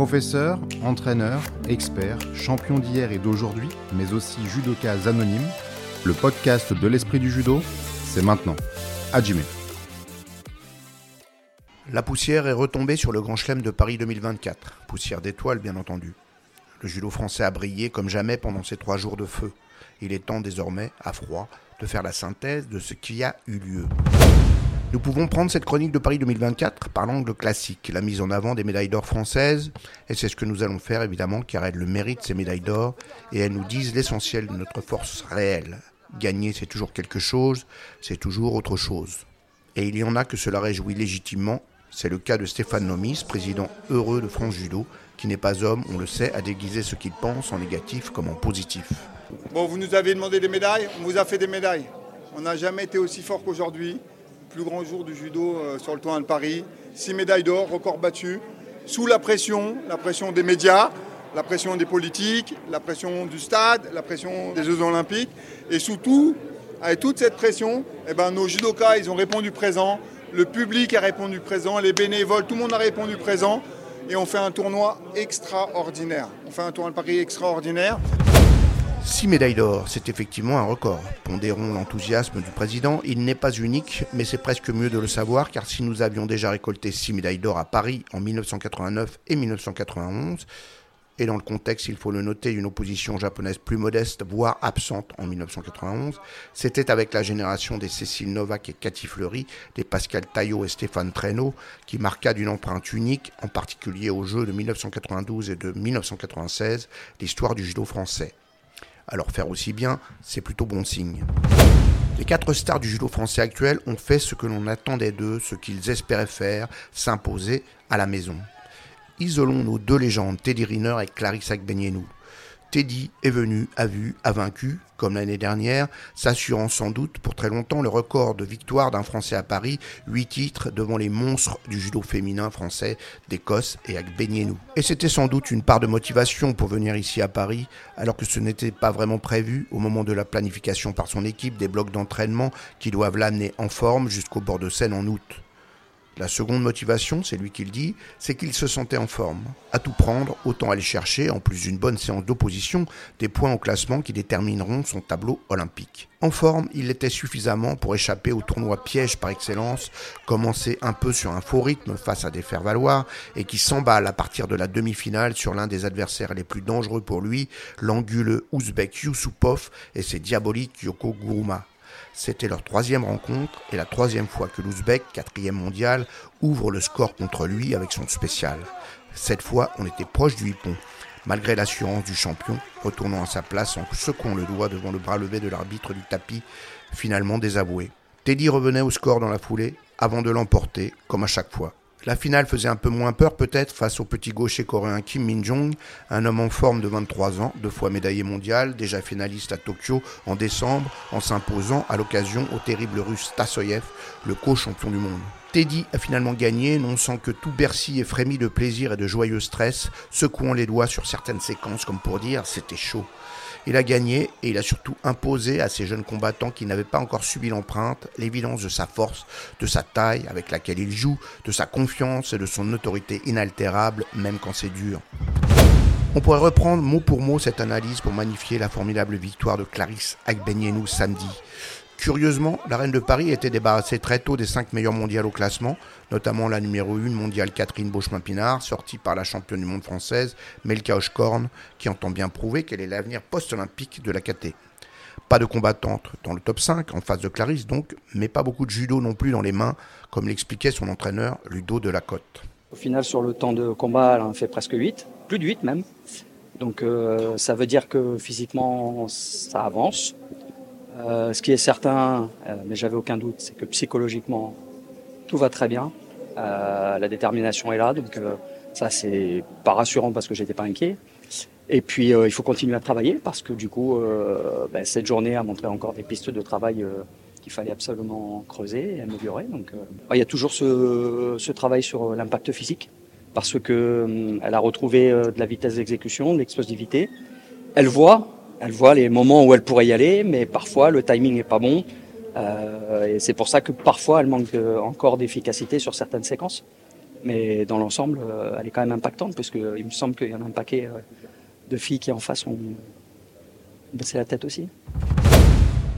Professeur, entraîneur, expert, champion d'hier et d'aujourd'hui, mais aussi judoka anonyme, le podcast de l'esprit du judo, c'est maintenant. Hajime. La poussière est retombée sur le Grand Chelem de Paris 2024. Poussière d'étoiles, bien entendu. Le judo français a brillé comme jamais pendant ces trois jours de feu. Il est temps désormais, à froid, de faire la synthèse de ce qui a eu lieu. Nous pouvons prendre cette chronique de Paris 2024 par l'angle classique, la mise en avant des médailles d'or françaises, et c'est ce que nous allons faire évidemment car elles le méritent ces médailles d'or, et elles nous disent l'essentiel de notre force réelle. Gagner c'est toujours quelque chose, c'est toujours autre chose. Et il y en a que cela réjouit légitimement, c'est le cas de Stéphane Nomis, président heureux de France Judo, qui n'est pas homme, on le sait, à déguiser ce qu'il pense en négatif comme en positif. Bon, vous nous avez demandé des médailles, on vous a fait des médailles. On n'a jamais été aussi fort qu'aujourd'hui plus grand jour du judo euh, sur le toit de Paris. Six médailles d'or, record battu, sous la pression, la pression des médias, la pression des politiques, la pression du stade, la pression des Jeux Olympiques. Et surtout, avec toute cette pression, eh ben, nos judokas, ils ont répondu présent, le public a répondu présent, les bénévoles, tout le monde a répondu présent. Et on fait un tournoi extraordinaire. On fait un tournoi de Paris extraordinaire. Six médailles d'or, c'est effectivement un record. Pondérons l'enthousiasme du président, il n'est pas unique, mais c'est presque mieux de le savoir, car si nous avions déjà récolté six médailles d'or à Paris en 1989 et 1991, et dans le contexte, il faut le noter, une opposition japonaise plus modeste, voire absente en 1991, c'était avec la génération des Cécile Novak et Cathy Fleury, des Pascal Taillot et Stéphane Traîneau, qui marqua d'une empreinte unique, en particulier aux Jeux de 1992 et de 1996, l'histoire du judo français. Alors faire aussi bien, c'est plutôt bon signe. Les quatre stars du judo français actuel ont fait ce que l'on attendait d'eux, ce qu'ils espéraient faire, s'imposer à la maison. Isolons nos deux légendes, Teddy Riner et Clarisse Agbenienou. Teddy est venu, a vu, a vaincu, comme l'année dernière, s'assurant sans doute pour très longtemps le record de victoire d'un Français à Paris, huit titres devant les monstres du judo féminin français d'Écosse et Agbenienou. Et c'était sans doute une part de motivation pour venir ici à Paris, alors que ce n'était pas vraiment prévu au moment de la planification par son équipe des blocs d'entraînement qui doivent l'amener en forme jusqu'au bord de scène en août. La seconde motivation, c'est lui qui le dit, c'est qu'il se sentait en forme. À tout prendre, autant aller chercher, en plus d'une bonne séance d'opposition, des points au classement qui détermineront son tableau olympique. En forme, il l'était suffisamment pour échapper au tournoi piège par excellence, commencer un peu sur un faux rythme face à des faire-valoir et qui s'emballe à partir de la demi-finale sur l'un des adversaires les plus dangereux pour lui, l'anguleux ouzbek Yusupov et ses diaboliques Yoko Guruma. C'était leur troisième rencontre et la troisième fois que l'Ouzbek, quatrième mondial, ouvre le score contre lui avec son spécial. Cette fois, on était proche du hippon. Malgré l'assurance du champion, retournant à sa place en secouant le doigt devant le bras levé de l'arbitre du tapis, finalement désavoué. Teddy revenait au score dans la foulée, avant de l'emporter, comme à chaque fois. La finale faisait un peu moins peur peut-être face au petit gaucher coréen Kim Min-jong, un homme en forme de 23 ans, deux fois médaillé mondial, déjà finaliste à Tokyo en décembre, en s'imposant à l'occasion au terrible russe Tassoyev, le co-champion du monde. Teddy a finalement gagné, non sans que tout Bercy ait frémi de plaisir et de joyeux stress, secouant les doigts sur certaines séquences comme pour dire c'était chaud. Il a gagné et il a surtout imposé à ces jeunes combattants qui n'avaient pas encore subi l'empreinte l'évidence de sa force, de sa taille avec laquelle il joue, de sa confiance et de son autorité inaltérable même quand c'est dur. On pourrait reprendre mot pour mot cette analyse pour magnifier la formidable victoire de Clarisse Agbenienou samedi. Curieusement, la Reine de Paris était débarrassée très tôt des cinq meilleurs mondiales au classement, notamment la numéro 1 mondiale Catherine Beauchemin-Pinard, sortie par la championne du monde française Melka Hochkorn, qui entend bien prouver quel est l'avenir post-olympique de la KT. Pas de combattante dans le top 5, en face de Clarisse donc, mais pas beaucoup de judo non plus dans les mains, comme l'expliquait son entraîneur Ludo de la Côte. Au final, sur le temps de combat, elle en fait presque 8, plus de 8 même. Donc euh, ça veut dire que physiquement, ça avance. Euh, ce qui est certain, euh, mais j'avais aucun doute, c'est que psychologiquement, tout va très bien. Euh, la détermination est là, donc ça c'est pas rassurant parce que j'étais pas inquiet. Et puis il faut continuer à travailler parce que du coup, ben, cette journée a montré encore des pistes de travail qu'il fallait absolument creuser et améliorer. Donc il y a toujours ce, ce travail sur l'impact physique parce que elle a retrouvé de la vitesse d'exécution, de l'explosivité. Elle voit elle voit les moments où elle pourrait y aller, mais parfois le timing n'est pas bon. Euh, et c'est pour ça que parfois elle manque encore d'efficacité sur certaines séquences. Mais dans l'ensemble, elle est quand même impactante, parce qu'il me semble qu'il y en a un paquet de filles qui en face ont baissé la tête aussi.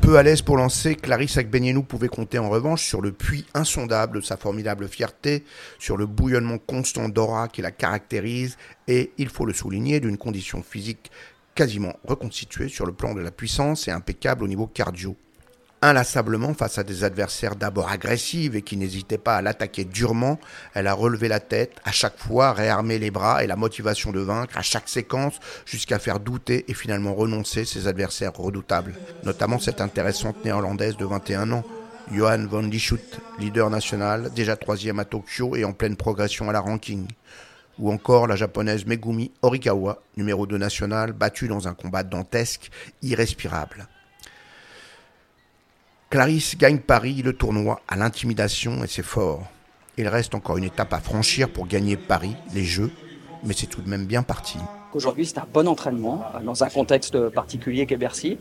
Peu à l'aise pour lancer, Clarisse Agbenienou pouvait compter en revanche sur le puits insondable de sa formidable fierté, sur le bouillonnement constant d'aura qui la caractérise et, il faut le souligner, d'une condition physique quasiment reconstituée sur le plan de la puissance et impeccable au niveau cardio inlassablement face à des adversaires d'abord agressifs et qui n'hésitaient pas à l'attaquer durement, elle a relevé la tête, à chaque fois réarmé les bras et la motivation de vaincre à chaque séquence jusqu'à faire douter et finalement renoncer ses adversaires redoutables, notamment cette intéressante néerlandaise de 21 ans, Johan von Lischut, leader national, déjà troisième à Tokyo et en pleine progression à la ranking. Ou encore la japonaise Megumi Horikawa, numéro 2 national, battue dans un combat dantesque, irrespirable. Clarisse gagne Paris, le tournoi, à l'intimidation et c'est fort. Il reste encore une étape à franchir pour gagner Paris, les Jeux, mais c'est tout de même bien parti. Aujourd'hui, c'est un bon entraînement euh, dans un contexte particulier qu'est Bercy.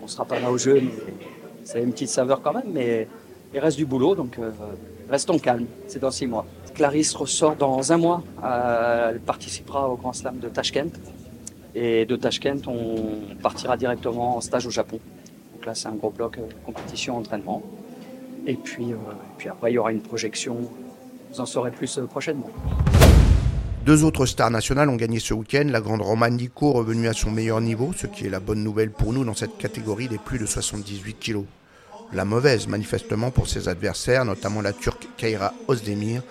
On ne sera pas là au jeu, mais a une petite saveur quand même, mais il reste du boulot, donc euh, restons calmes. C'est dans six mois. Clarisse ressort dans un mois. Euh, elle participera au Grand Slam de Tashkent. Et de Tashkent, on partira directement en stage au Japon. Donc là, c'est un gros bloc euh, compétition, entraînement. Et puis, euh, après, il y aura une projection. Vous en saurez plus euh, prochainement. Deux autres stars nationales ont gagné ce week-end. La grande Roman Nico revenue à son meilleur niveau, ce qui est la bonne nouvelle pour nous dans cette catégorie des plus de 78 kilos. La mauvaise, manifestement, pour ses adversaires, notamment la Turque Keira Ozdemir,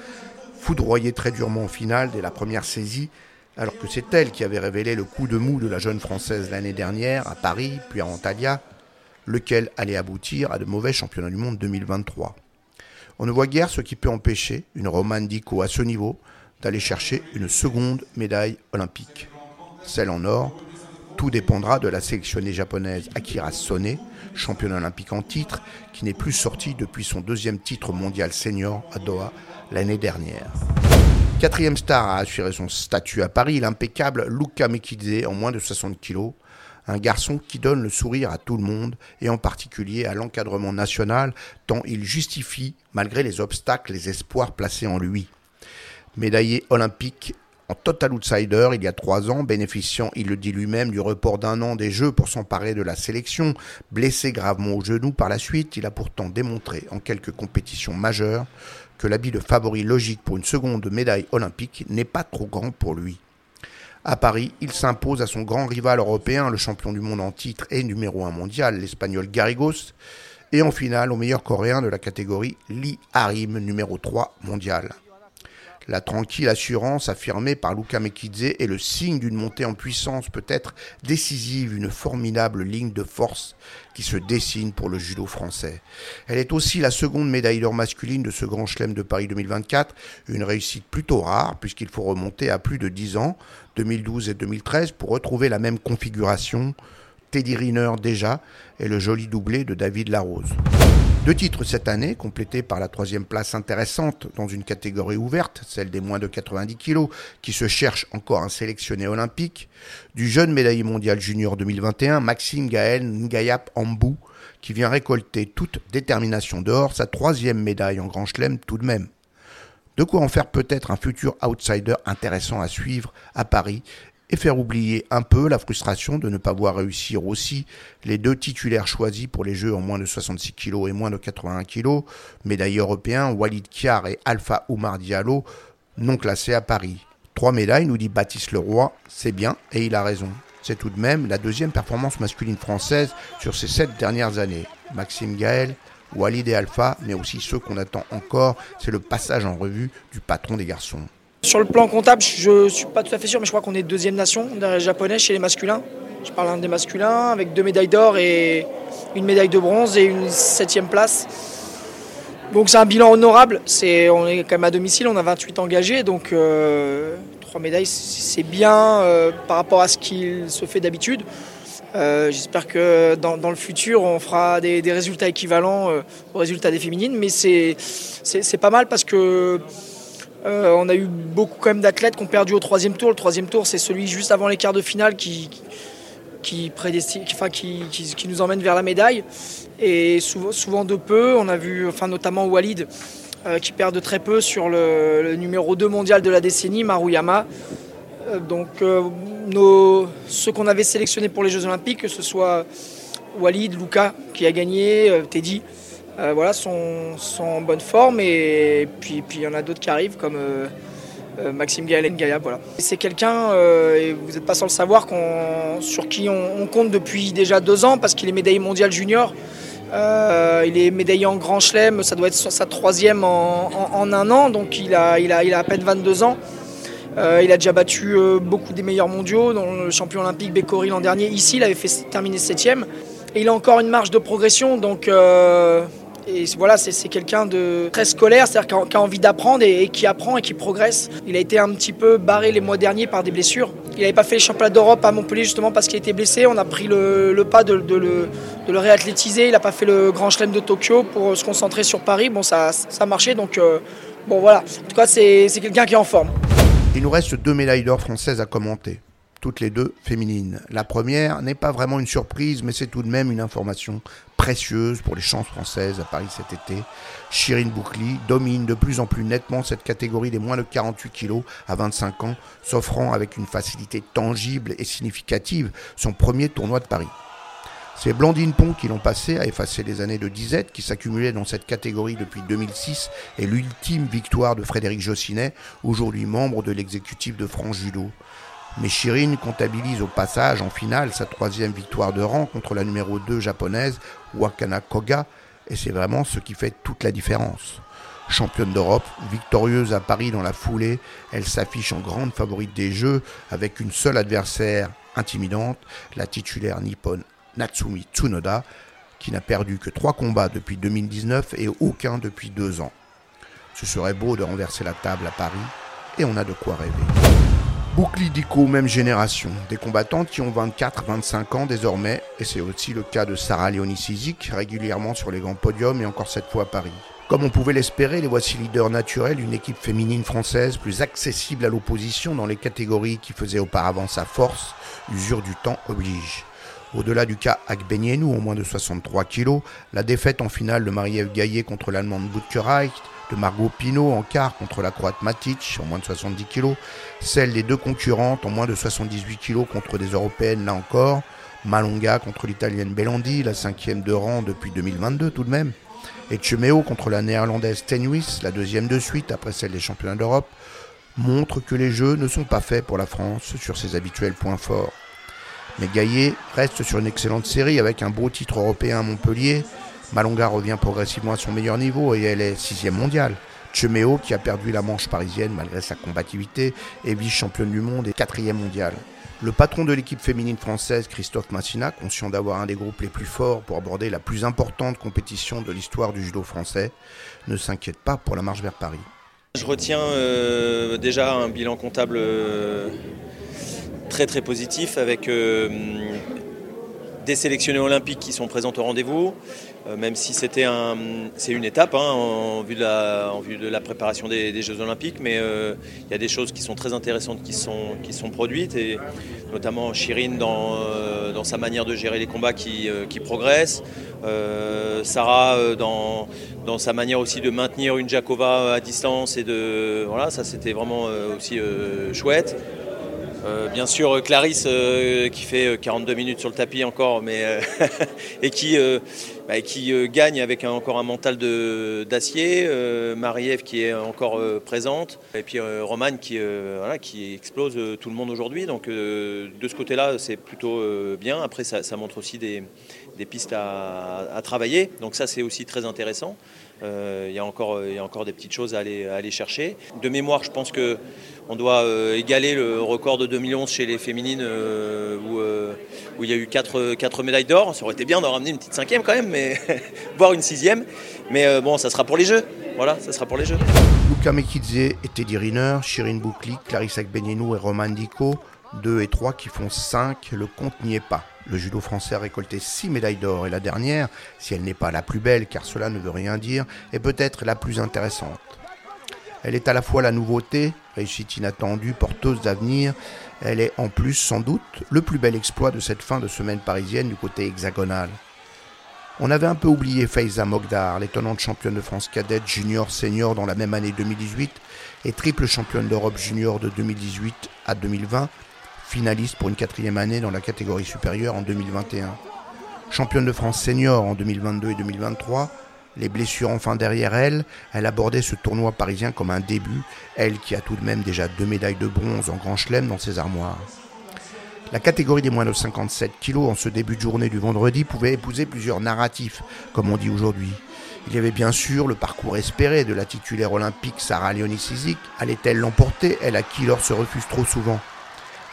foudroyée très durement au final dès la première saisie, alors que c'est elle qui avait révélé le coup de mou de la jeune Française l'année dernière à Paris, puis à Antalya, lequel allait aboutir à de mauvais championnats du monde 2023. On ne voit guère ce qui peut empêcher une Romane Dico à ce niveau d'aller chercher une seconde médaille olympique. Celle en or, tout dépendra de la sélectionnée japonaise Akira Sone, championne olympique en titre, qui n'est plus sortie depuis son deuxième titre mondial senior à Doha l'année dernière. Quatrième star a assuré son statut à Paris, l'impeccable Luca Mekidze en moins de 60 kg, un garçon qui donne le sourire à tout le monde, et en particulier à l'encadrement national, tant il justifie, malgré les obstacles, les espoirs placés en lui. Médaillé olympique en total outsider il y a trois ans, bénéficiant, il le dit lui-même, du report d'un an des Jeux pour s'emparer de la sélection, blessé gravement au genou par la suite, il a pourtant démontré en quelques compétitions majeures que l'habit de favori logique pour une seconde médaille olympique n'est pas trop grand pour lui. À Paris, il s'impose à son grand rival européen, le champion du monde en titre et numéro 1 mondial, l'espagnol Garrigos, et en finale au meilleur coréen de la catégorie Lee Harim, numéro 3 mondial. La tranquille assurance affirmée par Luka Mekidze est le signe d'une montée en puissance peut-être décisive, une formidable ligne de force qui se dessine pour le judo français. Elle est aussi la seconde médaille d'or masculine de ce grand chelem de Paris 2024, une réussite plutôt rare puisqu'il faut remonter à plus de 10 ans, 2012 et 2013, pour retrouver la même configuration, Teddy Riner déjà, et le joli doublé de David Larose. Deux titres cette année, complétés par la troisième place intéressante dans une catégorie ouverte, celle des moins de 90 kilos, qui se cherche encore un sélectionné olympique, du jeune médaillé mondial junior 2021, Maxime Gaël Ngayap Ambou, qui vient récolter toute détermination d'or, sa troisième médaille en Grand Chelem tout de même. De quoi en faire peut-être un futur outsider intéressant à suivre à Paris et faire oublier un peu la frustration de ne pas voir réussir aussi les deux titulaires choisis pour les Jeux en moins de 66 kg et moins de 81 kg, médailles européens Walid Kiar et Alpha Oumar Diallo, non classés à Paris. Trois médailles, nous dit Baptiste Leroy, c'est bien et il a raison. C'est tout de même la deuxième performance masculine française sur ces sept dernières années. Maxime Gaël, Walid et Alpha, mais aussi ceux qu'on attend encore, c'est le passage en revue du patron des garçons. Sur le plan comptable, je ne suis pas tout à fait sûr, mais je crois qu'on est deuxième nation derrière les Japonais chez les masculins. Je parle des masculins avec deux médailles d'or et une médaille de bronze et une septième place. Donc c'est un bilan honorable. On est quand même à domicile, on a 28 engagés, donc euh, trois médailles, c'est bien euh, par rapport à ce qu'il se fait d'habitude. Euh, j'espère que dans, le futur, on fera des, résultats équivalents aux résultats des féminines, mais c'est pas mal parce que euh, on a eu beaucoup quand même d'athlètes qui ont perdu au troisième tour. Le troisième tour, c'est celui juste avant les quarts de finale qui, nous emmène vers la médaille. Et souvent, de peu, on a vu, enfin, notamment Walid, qui perd de très peu sur le, numéro 2 mondial de la décennie, Maruyama. donc nos, ceux qu'on avait sélectionnés pour les Jeux Olympiques, que ce soit Walid, Luca qui a gagné, Teddy, voilà, sont, en bonne forme. Et puis il y en a d'autres qui arrivent comme euh, Maxime Gaël Gaïa. Voilà. C'est quelqu'un, euh, et vous n'êtes pas sans le savoir, sur qui on, compte depuis déjà deux ans parce qu'il est médaillé mondial junior. Euh, il est médaillé en Grand Chelem, ça doit être sa troisième en, un an, donc il a, il, a, il à peine 22 ans. il a déjà battu beaucoup des meilleurs mondiaux, dont le champion olympique Bécori l'an dernier. Ici, il avait fait terminer septième. Et il a encore une marge de progression, donc et voilà, c'est quelqu'un de très scolaire, c'est-à-dire qui, a envie d'apprendre et, qui apprend et qui progresse. Il a été un petit peu barré les mois derniers par des blessures. Il n'avait pas fait les championnats d'Europe à Montpellier justement parce qu'il était blessé. On a pris le, pas de, le, réathlétiser. Il n'a pas fait le Grand Chelem de Tokyo pour se concentrer sur Paris. Bon, ça, ça a marché, donc euh, bon voilà. En tout cas, c'est quelqu'un qui est en forme. Il nous reste deux médailles d'or françaises à commenter toutes les deux féminines. La première n'est pas vraiment une surprise, mais c'est tout de même une information précieuse pour les chances françaises à Paris cet été. Shirin Boukli domine de plus en plus nettement cette catégorie des moins de 48 kilos à 25 ans, s'offrant avec une facilité tangible et significative son premier tournoi de Paris. C'est Blandine Pont qui l'ont passé à effacer les années de disette qui s'accumulaient dans cette catégorie depuis 2006 et l'ultime victoire de Frédéric Jossinet, aujourd'hui membre de l'exécutif de France Judo. Mais Shirin comptabilise au passage en finale sa troisième victoire de rang contre la numéro 2 japonaise Wakana Koga, et c'est vraiment ce qui fait toute la différence. Championne d'Europe, victorieuse à Paris dans la foulée, elle s'affiche en grande favorite des Jeux avec une seule adversaire intimidante, la titulaire nippone Natsumi Tsunoda, qui n'a perdu que trois combats depuis 2019 et aucun depuis deux ans. Ce serait beau de renverser la table à Paris, et on a de quoi rêver. Boucli Dico, même génération, des combattantes qui ont 24-25 ans désormais, et c'est aussi le cas de Sarah Leoni régulièrement sur les grands podiums et encore cette fois à Paris. Comme on pouvait l'espérer, les voici leaders naturels d'une équipe féminine française plus accessible à l'opposition dans les catégories qui faisaient auparavant sa force, usure du temps oblige. Au-delà du cas Akbenienou, au moins de 63 kg, la défaite en finale de Marie-Ève Gaillet contre l'Allemande Butkereit, de Margot Pinot en quart contre la Croate Matic en moins de 70 kg, celle des deux concurrentes en moins de 78 kg contre des Européennes là encore, Malonga contre l'Italienne Bellandi, la cinquième de rang depuis 2022 tout de même, et Chemeo contre la Néerlandaise Tenuis, la deuxième de suite après celle des championnats d'Europe, montre que les Jeux ne sont pas faits pour la France sur ses habituels points forts. Mais Gaillet reste sur une excellente série avec un beau titre européen à Montpellier. Malonga revient progressivement à son meilleur niveau et elle est sixième mondiale. Chemeo, qui a perdu la manche parisienne malgré sa combativité, est vice-championne du monde et quatrième mondiale. Le patron de l'équipe féminine française, Christophe Massina, conscient d'avoir un des groupes les plus forts pour aborder la plus importante compétition de l'histoire du judo français, ne s'inquiète pas pour la marche vers Paris. Je retiens euh, déjà un bilan comptable euh, très très positif avec euh, des sélectionnés olympiques qui sont présents au rendez-vous, euh, même si c'était un, c'est une étape hein, en, vue de la, préparation des, Jeux olympiques, mais euh, il y a des choses qui sont très intéressantes qui sont, qui sont produites, et notamment Chirine dans, dans sa manière de gérer les combats qui, qui progresse, Sarah dans, dans sa manière aussi de maintenir une Jakova à distance, et de, voilà, ça c'était vraiment aussi chouette. Euh, bien sûr, Clarisse euh, qui fait 42 euh, minutes sur le tapis encore, mais et qui, bah, gagne avec encore un mental d'acier. Marie-Ève qui est encore présente, et puis Romane qui, explose tout le monde aujourd'hui. Donc de ce côté-là, c'est plutôt bien. Après, ça, montre aussi des, pistes à, travailler. Donc ça, c'est aussi très intéressant. Euh, il, y a encore, y a encore des petites choses à aller, chercher. De mémoire, je pense qu'on doit euh, égaler le record de 2011 chez les féminines euh, où, où, il y a eu 4, 4 médailles d'or. Ça aurait été bien d'en ramener une petite cinquième quand même, mais voire une sixième. Mais bon, ça sera pour les Jeux. Voilà, ça sera pour les Jeux. Luca Mekidze et Teddy Riner, Shirin Boukli, Clarissa Benienou et Roman Dico, 2 et 3 qui font 5, le compte n'y est pas. Le judo français a récolté 6 médailles d'or et la dernière, si elle n'est pas la plus belle car cela ne veut rien dire, est peut-être la plus intéressante. Elle est à la fois la nouveauté, réussite inattendue, porteuse d'avenir, elle est en plus sans doute le plus bel exploit de cette fin de semaine parisienne du côté hexagonal. On avait un peu oublié Faiza Mogdar, l'étonnante championne de France cadette junior senior dans la même année 2018 et triple championne d'Europe junior de 2018 à 2020, finaliste pour une quatrième année dans la catégorie supérieure en 2021. Championne de France senior en 2022 et 2023, les blessures enfin derrière elle, elle abordait ce tournoi parisien comme un début, elle qui a tout de même déjà deux médailles de bronze en Grand Chelem dans ses armoires. La catégorie des moins de 57 kilos en ce début de journée du vendredi pouvait épouser plusieurs narratifs, comme on dit aujourd'hui. Il y avait bien sûr le parcours espéré de la titulaire olympique Sarah Leoni Allait-elle l'emporter, elle à qui l'or se refuse trop souvent?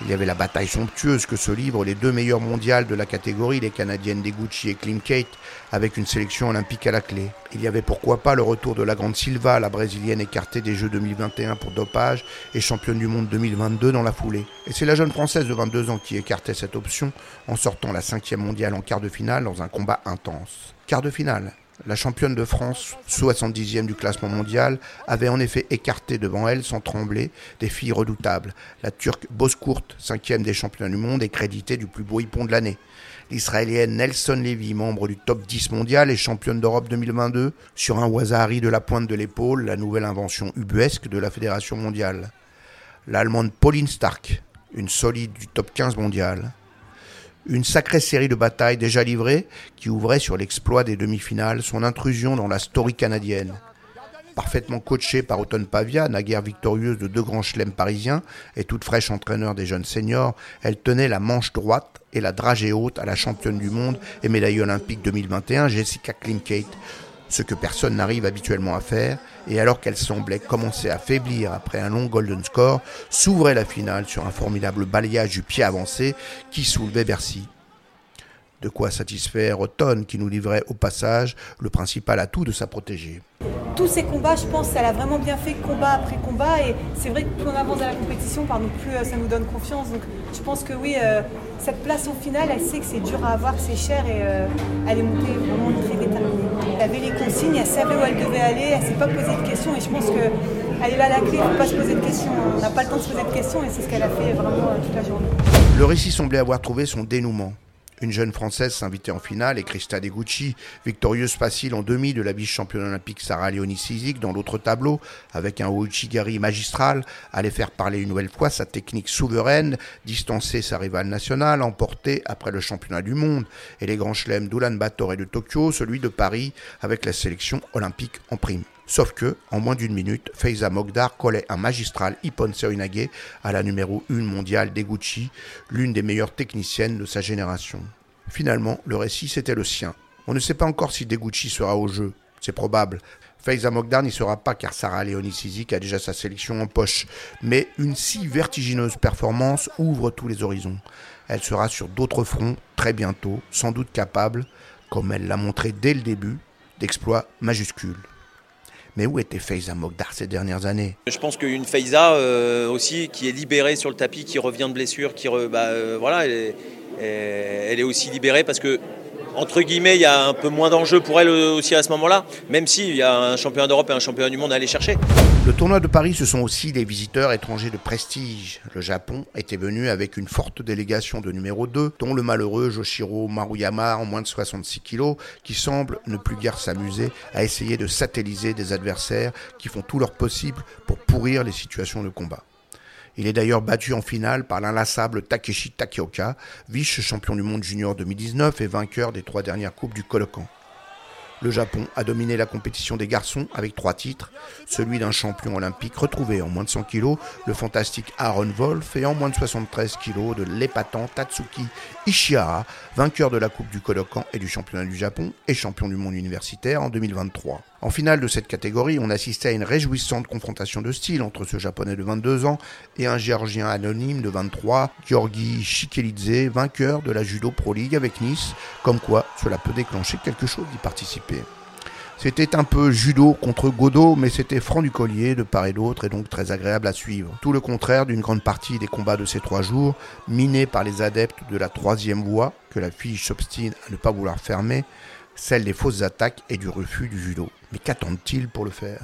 Il y avait la bataille somptueuse que se livrent les deux meilleurs mondiales de la catégorie, les Canadiennes Degucci et Klim Kate, avec une sélection olympique à la clé. Il y avait pourquoi pas le retour de la grande Silva, la brésilienne écartée des Jeux 2021 pour dopage et championne du monde 2022 dans la foulée. Et c'est la jeune française de 22 ans qui écartait cette option en sortant la cinquième mondiale en quart de finale dans un combat intense. Quart de finale, la championne de France, 70e du classement mondial, avait en effet écarté devant elle, sans trembler, des filles redoutables. La Turque Bozkurt, 5e des champions du monde, est créditée du plus beau hippon de l'année. L'Israélienne Nelson Levy, membre du top 10 mondial et championne d'Europe 2022, sur un Wazahari de la pointe de l'épaule, la nouvelle invention ubuesque de la Fédération mondiale. L'Allemande Pauline Stark, une solide du top 15 mondial une sacrée série de batailles déjà livrées qui ouvrait sur l'exploit des demi-finales son intrusion dans la story canadienne. Parfaitement coachée par Auton Pavia, naguère victorieuse de deux grands chelems parisiens et toute fraîche entraîneur des jeunes seniors, elle tenait la manche droite et la dragée haute à la championne du monde et médaille olympique 2021 Jessica Klinkate, ce que personne n'arrive habituellement à faire, et alors qu'elle semblait commencer à faiblir après un long golden score, s'ouvrait la finale sur un formidable balayage du pied avancé qui soulevait Bercy. De quoi satisfaire Auton qui nous livrait au passage le principal atout de sa protégée. Tous ces combats, je pense, elle a vraiment bien fait combat après combat et c'est vrai que plus on avance dans la compétition, plus euh, ça nous donne confiance. Donc je pense que oui, euh, cette place au final, elle sait que c'est dur à avoir, c'est cher et euh, elle est montée vraiment très déterminée. Elle avait les consignes, elle savait où elle devait aller, elle ne s'est pas posé de questions et je pense qu'elle est là la clé, il ne faut pas se poser de questions. On n'a pas le temps de se poser de questions et c'est ce qu'elle a fait vraiment toute la journée. Le récit semblait avoir trouvé son dénouement. Une jeune Française s'invitait en finale et Christa Degucci, victorieuse facile en demi de la vice-championne olympique Sarah Leonie Sizik dans l'autre tableau, avec un Ouchigari magistral, allait faire parler une nouvelle fois sa technique souveraine, distancer sa rivale nationale, emporter après le championnat du monde et les grands chelems d'Ulan-Bator et de Tokyo, celui de Paris avec la sélection olympique en prime. Sauf que, en moins d'une minute, Feiza Mogdar collait un magistral Ippon Serinage à la numéro 1 mondiale d'Eguchi, l'une des meilleures techniciennes de sa génération. Finalement, le récit c'était le sien. On ne sait pas encore si Deguchi sera au jeu. C'est probable. Feiza Mogdar n'y sera pas car Sarah Leoni Sizik a déjà sa sélection en poche. Mais une si vertigineuse performance ouvre tous les horizons. Elle sera sur d'autres fronts très bientôt, sans doute capable, comme elle l'a montré dès le début, d'exploits majuscules. Mais où était Faiza Mogdar ces dernières années? Je pense qu'une Faiza euh, aussi qui est libérée sur le tapis, qui revient de blessure, qui bah, euh, voilà, elle est, aussi libérée parce que entre guillemets, il y a un peu moins d'enjeux pour elle aussi à ce moment-là, même s'il y a un championnat d'Europe et un championnat du monde à aller chercher. Le tournoi de Paris, ce sont aussi des visiteurs étrangers de prestige. Le Japon était venu avec une forte délégation de numéro 2, dont le malheureux Joshiro Maruyama en moins de 66 kilos, qui semble ne plus guère s'amuser à essayer de satelliser des adversaires qui font tout leur possible pour pourrir les situations de combat. Il est d'ailleurs battu en finale par l'inlassable Takeshi Takeoka, vice-champion du monde junior 2019 et vainqueur des trois dernières coupes du Colocan. Le Japon a dominé la compétition des garçons avec trois titres, celui d'un champion olympique retrouvé en moins de 100 kg, le fantastique Aaron Wolf, et en moins de 73 kg de l'épatant Tatsuki Ishihara, vainqueur de la Coupe du Kodokan et du championnat du Japon et champion du monde universitaire en 2023. En finale de cette catégorie, on assistait à une réjouissante confrontation de style entre ce japonais de 22 ans et un géorgien anonyme de 23, Georgi Shikelidze, vainqueur de la Judo Pro League avec Nice, comme quoi cela peut déclencher quelque chose d'y participer. C'était un peu judo contre Godot, mais c'était franc du collier de part et d'autre et donc très agréable à suivre. Tout le contraire d'une grande partie des combats de ces trois jours, minés par les adeptes de la troisième voie, que la fille s'obstine à ne pas vouloir fermer, celle des fausses attaques et du refus du judo. Mais qu'attendent-ils pour le faire?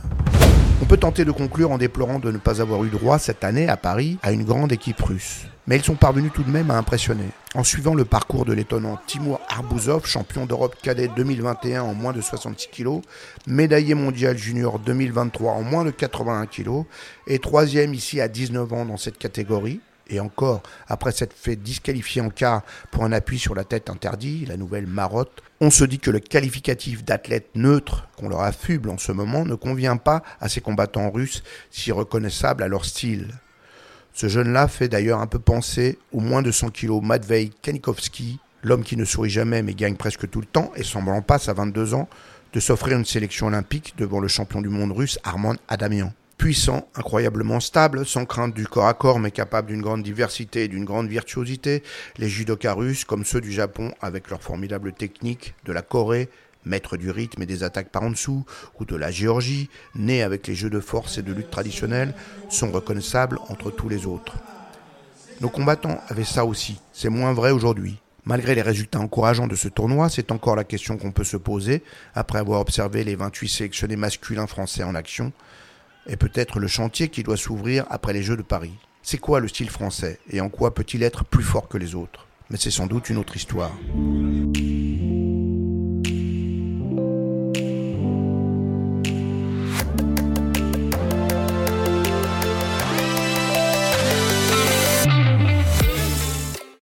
On peut tenter de conclure en déplorant de ne pas avoir eu droit cette année à Paris à une grande équipe russe. Mais ils sont parvenus tout de même à impressionner. En suivant le parcours de l'étonnant Timur Arbouzov, champion d'Europe cadet 2021 en moins de 66 kg, médaillé mondial junior 2023 en moins de 81 kg, et troisième ici à 19 ans dans cette catégorie, et encore, après s'être fait disqualifier en quart pour un appui sur la tête interdit, la nouvelle marotte, on se dit que le qualificatif d'athlète neutre qu'on leur affuble en ce moment ne convient pas à ces combattants russes si reconnaissables à leur style. Ce jeune-là fait d'ailleurs un peu penser au moins de 100 kg Matvei Kanikovski, l'homme qui ne sourit jamais mais gagne presque tout le temps et semblant pas à 22 ans de s'offrir une sélection olympique devant le champion du monde russe Armand Adamian puissant, incroyablement stable, sans crainte du corps à corps, mais capable d'une grande diversité et d'une grande virtuosité, les judokas russes, comme ceux du Japon, avec leur formidable technique, de la Corée, maître du rythme et des attaques par en dessous, ou de la Géorgie, née avec les jeux de force et de lutte traditionnels, sont reconnaissables entre tous les autres. Nos combattants avaient ça aussi, c'est moins vrai aujourd'hui. Malgré les résultats encourageants de ce tournoi, c'est encore la question qu'on peut se poser, après avoir observé les 28 sélectionnés masculins français en action, et peut-être le chantier qui doit s'ouvrir après les Jeux de Paris. C'est quoi le style français et en quoi peut-il être plus fort que les autres? Mais c'est sans doute une autre histoire.